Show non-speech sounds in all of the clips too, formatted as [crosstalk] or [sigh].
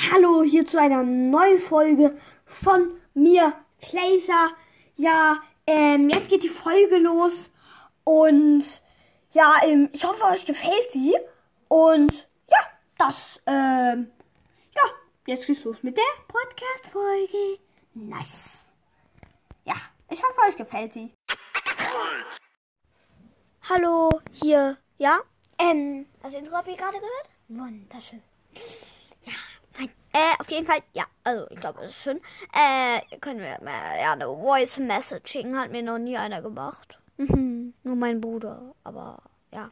Hallo hier zu einer neuen Folge von mir, Placer. Ja, ähm, jetzt geht die Folge los und ja, ähm, ich hoffe, euch gefällt sie. Und ja, das, ähm, ja, jetzt geht's los mit der Podcast-Folge. Nice. Ja, ich hoffe, euch gefällt sie. Hallo, hier, ja? Ähm, das Intro habt ihr gerade gehört? Wunderschön. Äh, auf jeden Fall, ja, also ich glaube, das ist schön. Äh, können wir mal, ja, eine Voice Messaging hat mir noch nie einer gemacht. Mhm, nur mein Bruder, aber ja.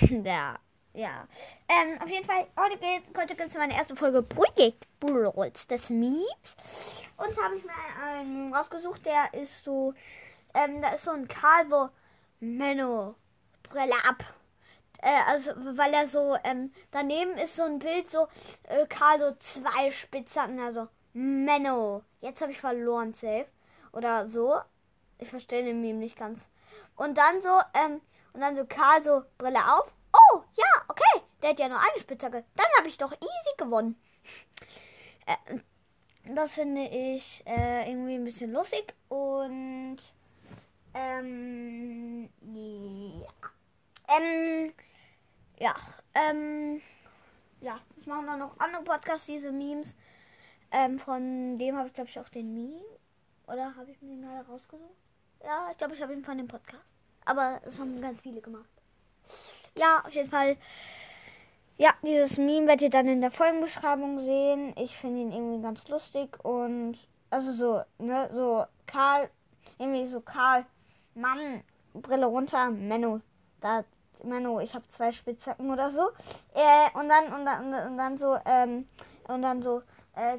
[laughs] Der, ja. Ähm, auf jeden Fall, heute geht, heute gibt es meine erste Folge Projekt Brawls des Memes. Und habe ich mir einen rausgesucht, der ist so, ähm, da ist so ein Karl, so, Menno, Brille ab. Äh, also, weil er so, ähm, daneben ist so ein Bild, so, äh, Karl so zwei Spitzhacken, also, Menno. Jetzt habe ich verloren, safe. Oder so. Ich verstehe den Meme nicht ganz. Und dann so, ähm, und dann so Karl so, Brille auf. Oh, ja, okay. Der hat ja nur eine Spitzhacke. Dann habe ich doch easy gewonnen. [laughs] Äh, das finde ich äh, irgendwie ein bisschen lustig und ähm, ja. Ähm, ja, ähm, ja, es machen dann noch andere Podcasts, diese Memes. Ähm, von dem habe ich, glaube ich, auch den Meme. Oder habe ich mir den gerade rausgesucht? Ja, ich glaube, ich habe ihn von dem Podcast. Aber es haben ganz viele gemacht. Ja, auf jeden Fall. Ja, dieses Meme werdet ihr dann in der Folgenbeschreibung sehen. Ich finde ihn irgendwie ganz lustig und also so, ne, so Karl, irgendwie so Karl, Mann, Brille runter, Menno, da, Menno, ich habe zwei Spitzhacken oder so. Äh, und dann, und dann, und dann so, ähm, und dann so, äh,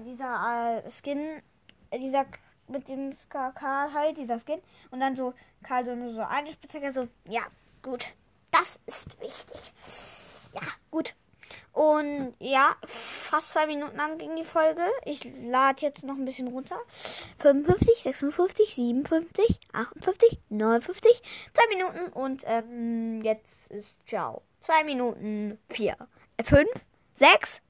dieser äh, Skin, äh, dieser mit dem Karl halt, dieser Skin. Und dann so, Karl so nur so eine Spitzhacke, so, ja, gut, das ist wichtig. Ja, gut. Und ja, fast zwei Minuten lang ging die Folge. Ich lade jetzt noch ein bisschen runter. 55, 56, 57, 58, 59, zwei Minuten und ähm, jetzt ist ciao. Zwei Minuten, vier, äh, fünf, sechs.